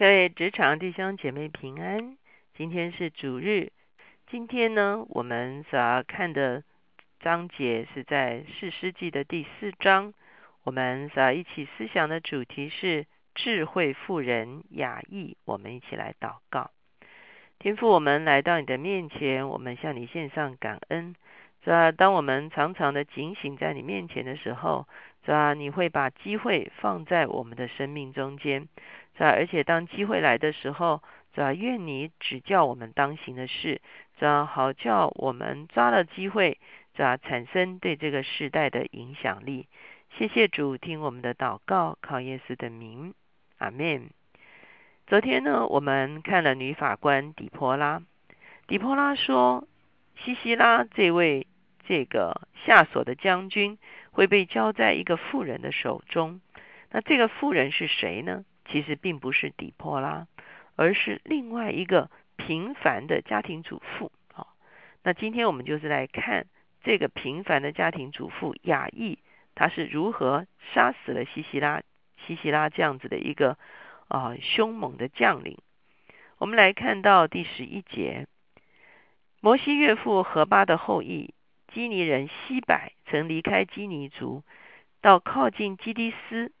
各位职场弟兄姐妹平安，今天是主日。今天呢，我们所要看的章节是在四世纪的第四章。我们所要一起思想的主题是智慧妇人雅意。我们一起来祷告，天父，我们来到你的面前，我们向你献上感恩。是吧？当我们常常的警醒在你面前的时候，是吧？你会把机会放在我们的生命中间。是吧？而且当机会来的时候，是吧？愿你指教我们当行的事，是吧？好叫我们抓了机会，是吧？产生对这个时代的影响力。谢谢主，听我们的祷告，靠耶稣的名，阿门。昨天呢，我们看了女法官底波拉。底波拉说，西西拉这位这个下所的将军会被交在一个富人的手中。那这个富人是谁呢？其实并不是底波拉，而是另外一个平凡的家庭主妇。好，那今天我们就是来看这个平凡的家庭主妇雅意，她是如何杀死了西西拉、西西拉这样子的一个啊凶猛的将领。我们来看到第十一节，摩西岳父何巴的后裔基尼人西柏曾离开基尼族，到靠近基迪斯。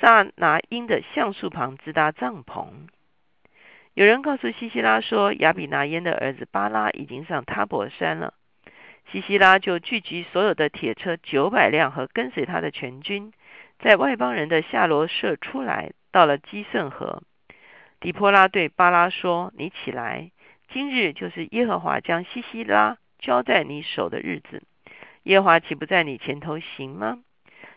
萨拿因的橡树旁支搭帐篷。有人告诉西西拉说，亚比拿耶的儿子巴拉已经上塔伯山了。西西拉就聚集所有的铁车九百辆和跟随他的全军，在外邦人的夏罗舍出来，到了基圣河。底波拉对巴拉说：“你起来，今日就是耶和华将西西拉交在你手的日子。耶华岂不在你前头行吗？”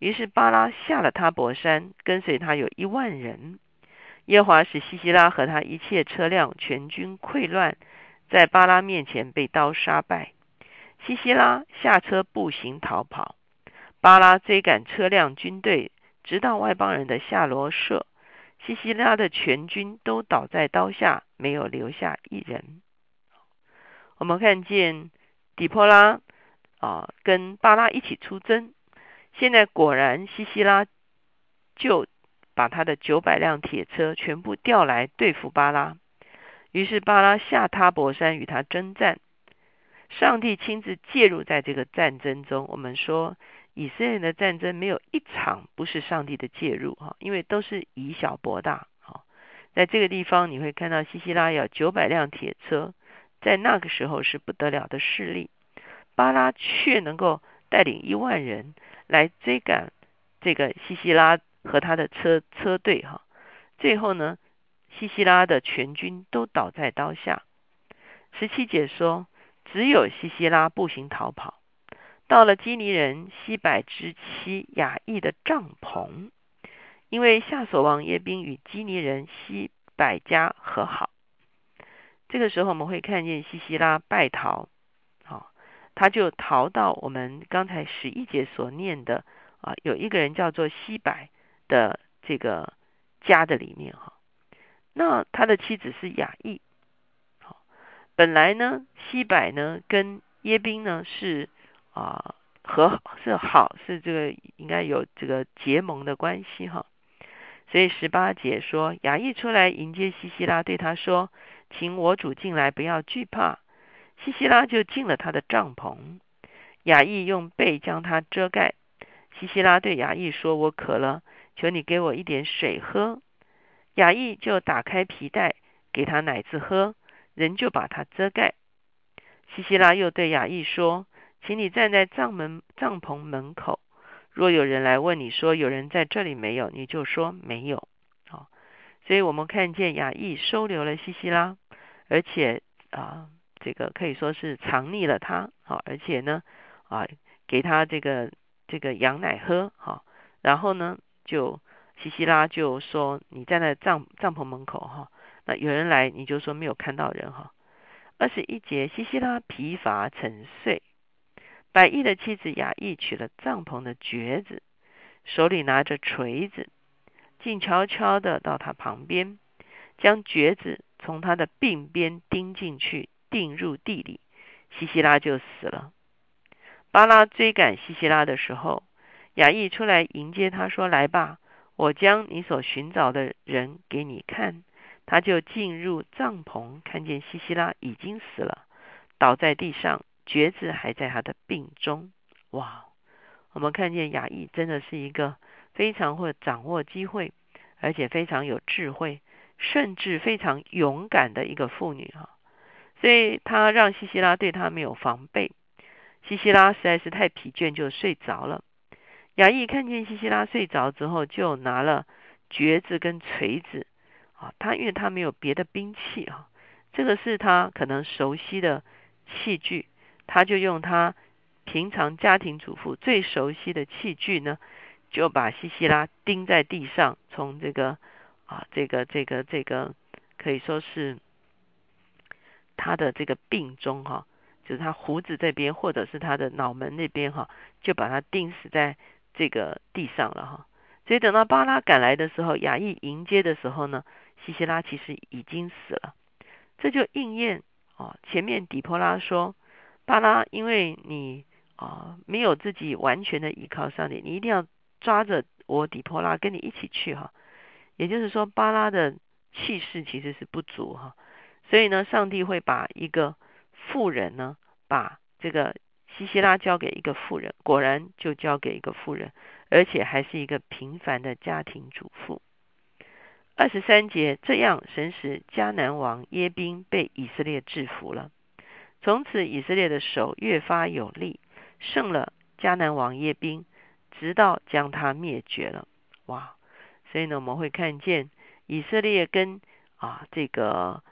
于是巴拉下了他伯山，跟随他有一万人。耶华使西西拉和他一切车辆全军溃乱，在巴拉面前被刀杀败。西西拉下车步行逃跑，巴拉追赶车辆军队，直到外邦人的夏罗舍。西西拉的全军都倒在刀下，没有留下一人。我们看见底波拉啊，跟巴拉一起出征。现在果然，西西拉就把他的九百辆铁车全部调来对付巴拉。于是巴拉下塔伯山与他征战。上帝亲自介入在这个战争中。我们说，以色列的战争没有一场不是上帝的介入哈，因为都是以小博大。好，在这个地方你会看到西西拉有九百辆铁车，在那个时候是不得了的势力。巴拉却能够带领一万人。来追赶这个西西拉和他的车车队哈，最后呢，西西拉的全军都倒在刀下。十七姐说，只有西西拉步行逃跑，到了基尼人西柏之妻雅意的帐篷，因为夏索王耶宾与基尼人西柏家和好。这个时候我们会看见西西拉败逃。他就逃到我们刚才十一节所念的啊，有一个人叫做西柏的这个家的里面哈。那他的妻子是雅意，好，本来呢西柏呢跟耶宾呢是啊和是好是这个应该有这个结盟的关系哈。所以十八节说雅意出来迎接西西拉，对他说：“请我主进来，不要惧怕。”西西拉就进了他的帐篷，雅意用被将他遮盖。西西拉对雅意说：“我渴了，求你给我一点水喝。”雅意就打开皮带给他奶子喝，人就把他遮盖。西西拉又对雅意说：“请你站在帐门帐篷门口，若有人来问你说有人在这里没有，你就说没有。”所以我们看见雅意收留了西西拉，而且啊。这个可以说是藏匿了他，好，而且呢，啊，给他这个这个羊奶喝，好，然后呢，就西西拉就说你站在帐帐篷门口哈，那有人来你就说没有看到人哈。二十一节，西西拉疲乏沉睡，百亿的妻子雅意取了帐篷的橛子，手里拿着锤子，静悄悄地到他旁边，将橛子从他的鬓边钉进去。钉入地里，西西拉就死了。巴拉追赶西西拉的时候，雅意出来迎接他说：“来吧，我将你所寻找的人给你看。他就进入帐篷，看见西西拉已经死了，倒在地上，橛子还在他的病中。哇！我们看见雅意真的是一个非常会掌握机会，而且非常有智慧，甚至非常勇敢的一个妇女哈。所以她让西西拉对她没有防备。西西拉实在是太疲倦，就睡着了。雅意看见西西拉睡着之后，就拿了橛子跟锤子啊，他因为他没有别的兵器啊，这个是他可能熟悉的器具，他就用他。平常家庭主妇最熟悉的器具呢，就把西西拉钉在地上，从这个啊，这个这个这个可以说是他的这个病中哈，就是他胡子这边或者是他的脑门那边哈，就把他钉死在这个地上了哈。所以等到巴拉赶来的时候，雅意迎接的时候呢，西西拉其实已经死了。这就应验啊，前面底波拉说巴拉，因为你。啊，没有自己完全的依靠上帝，你一定要抓着我底波拉跟你一起去哈。也就是说，巴拉的气势其实是不足哈，所以呢，上帝会把一个富人呢，把这个西西拉交给一个富人，果然就交给一个富人，而且还是一个平凡的家庭主妇。二十三节，这样神使迦南王耶宾被以色列制服了，从此以色列的手越发有力。胜了迦南王耶宾，直到将它灭绝了。哇！所以呢，我们会看见以色列跟啊这个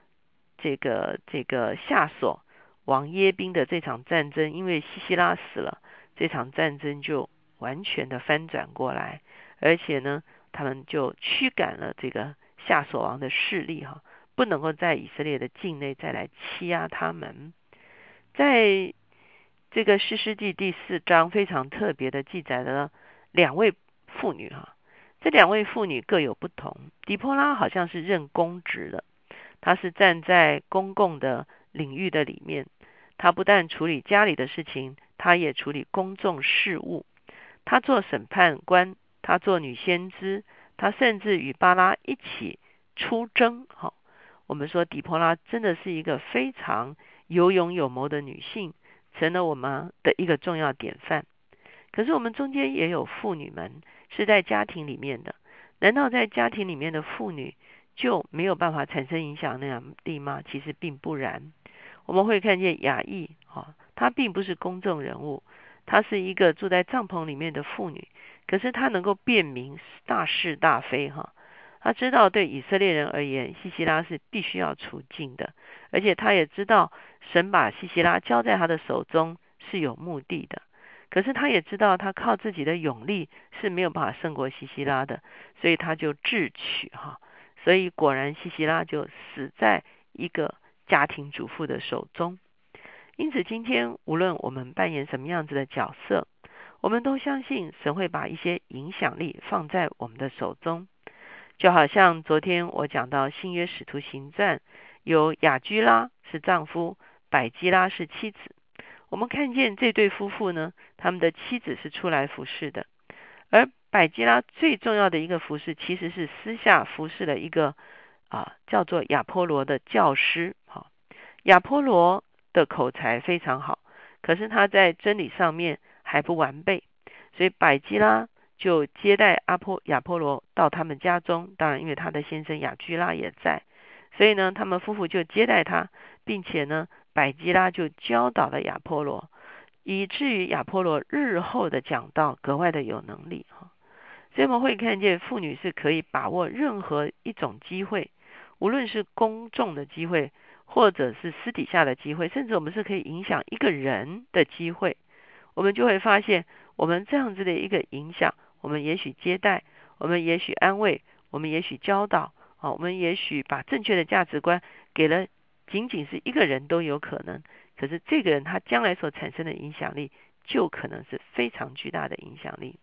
这个这个夏所王耶宾的这场战争，因为西西拉死了，这场战争就完全的翻转过来，而且呢，他们就驱赶了这个夏所王的势力哈，不能够在以色列的境内再来欺压他们，在。这个诗诗记第四章非常特别的记载了两位妇女哈，这两位妇女各有不同。狄波拉好像是任公职的，她是站在公共的领域的里面，她不但处理家里的事情，她也处理公众事务。她做审判官，她做女先知，她甚至与巴拉一起出征。哈，我们说狄波拉真的是一个非常有勇有谋的女性。成了我们的一个重要典范。可是我们中间也有妇女们是在家庭里面的，难道在家庭里面的妇女就没有办法产生影响那样力吗？其实并不然。我们会看见雅意啊，她并不是公众人物，她是一个住在帐篷里面的妇女，可是她能够辨明大是大非哈。他知道，对以色列人而言，西西拉是必须要除尽的，而且他也知道，神把西西拉交在他的手中是有目的的。可是他也知道，他靠自己的勇力是没有办法胜过西西拉的，所以他就智取哈。所以果然，西西拉就死在一个家庭主妇的手中。因此，今天无论我们扮演什么样子的角色，我们都相信神会把一些影响力放在我们的手中。就好像昨天我讲到新约使徒行传，有雅居拉是丈夫，百基拉是妻子。我们看见这对夫妇呢，他们的妻子是出来服侍的，而百基拉最重要的一个服侍，其实是私下服侍的一个啊，叫做亚波罗的教师。哈，亚波罗的口才非常好，可是他在真理上面还不完备，所以百基拉。就接待阿波亚波罗到他们家中，当然因为他的先生雅居拉也在，所以呢，他们夫妇就接待他，并且呢，百基拉就教导了亚波罗，以至于亚波罗日后的讲道格外的有能力哈。所以我们会看见妇女是可以把握任何一种机会，无论是公众的机会，或者是私底下的机会，甚至我们是可以影响一个人的机会，我们就会发现我们这样子的一个影响。我们也许接待，我们也许安慰，我们也许教导，啊，我们也许把正确的价值观给了仅仅是一个人都有可能。可是这个人他将来所产生的影响力，就可能是非常巨大的影响力。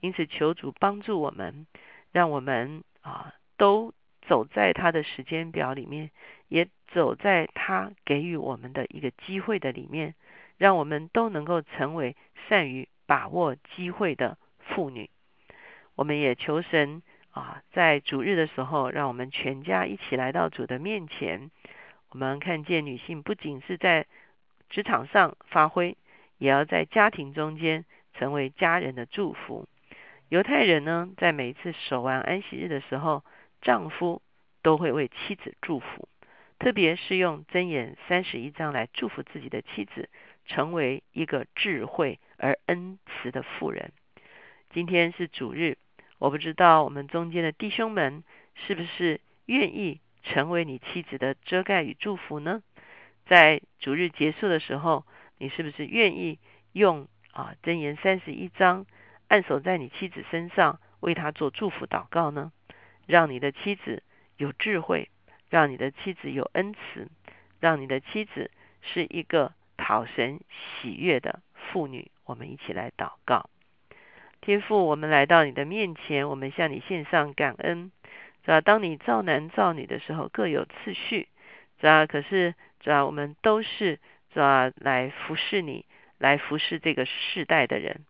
因此，求主帮助我们，让我们啊都走在他的时间表里面，也走在他给予我们的一个机会的里面，让我们都能够成为善于把握机会的。妇女，我们也求神啊，在主日的时候，让我们全家一起来到主的面前。我们看见女性不仅是在职场上发挥，也要在家庭中间成为家人的祝福。犹太人呢，在每一次守完安息日的时候，丈夫都会为妻子祝福，特别是用箴言三十一章来祝福自己的妻子，成为一个智慧而恩慈的妇人。今天是主日。我不知道我们中间的弟兄们是不是愿意成为你妻子的遮盖与祝福呢？在主日结束的时候，你是不是愿意用啊箴言三十一章按手在你妻子身上，为她做祝福祷告呢？让你的妻子有智慧，让你的妻子有恩慈，让你的妻子是一个讨神喜悦的妇女。我们一起来祷告。天父，我们来到你的面前，我们向你献上感恩。主要当你造男造女的时候，各有次序。主要可是，主要我们都是主要来服侍你，来服侍这个世代的人。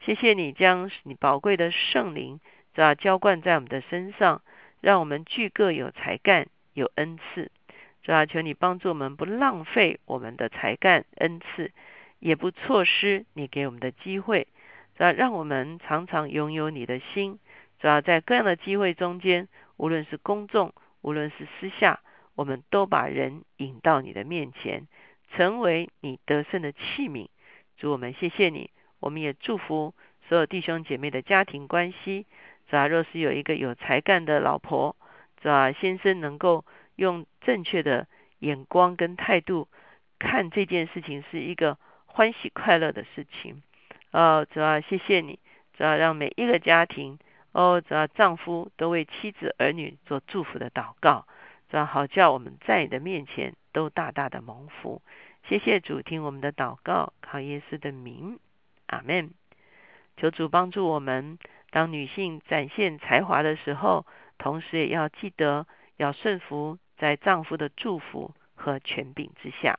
谢谢你将你宝贵的圣灵，主要浇灌在我们的身上，让我们具各有才干，有恩赐。主要求你帮助我们，不浪费我们的才干恩赐，也不错失你给我们的机会。主要让我们常常拥有你的心，主要在各样的机会中间，无论是公众，无论是私下，我们都把人引到你的面前，成为你得胜的器皿。主我们谢谢你，我们也祝福所有弟兄姐妹的家庭关系。主要若是有一个有才干的老婆，主要先生能够用正确的眼光跟态度看这件事情，是一个欢喜快乐的事情。哦，主要谢谢你，主要让每一个家庭，哦，主要丈夫都为妻子儿女做祝福的祷告，主要好叫我们在你的面前都大大的蒙福。谢谢主，听我们的祷告，靠耶稣的名，阿门。求主帮助我们，当女性展现才华的时候，同时也要记得要顺服在丈夫的祝福和权柄之下。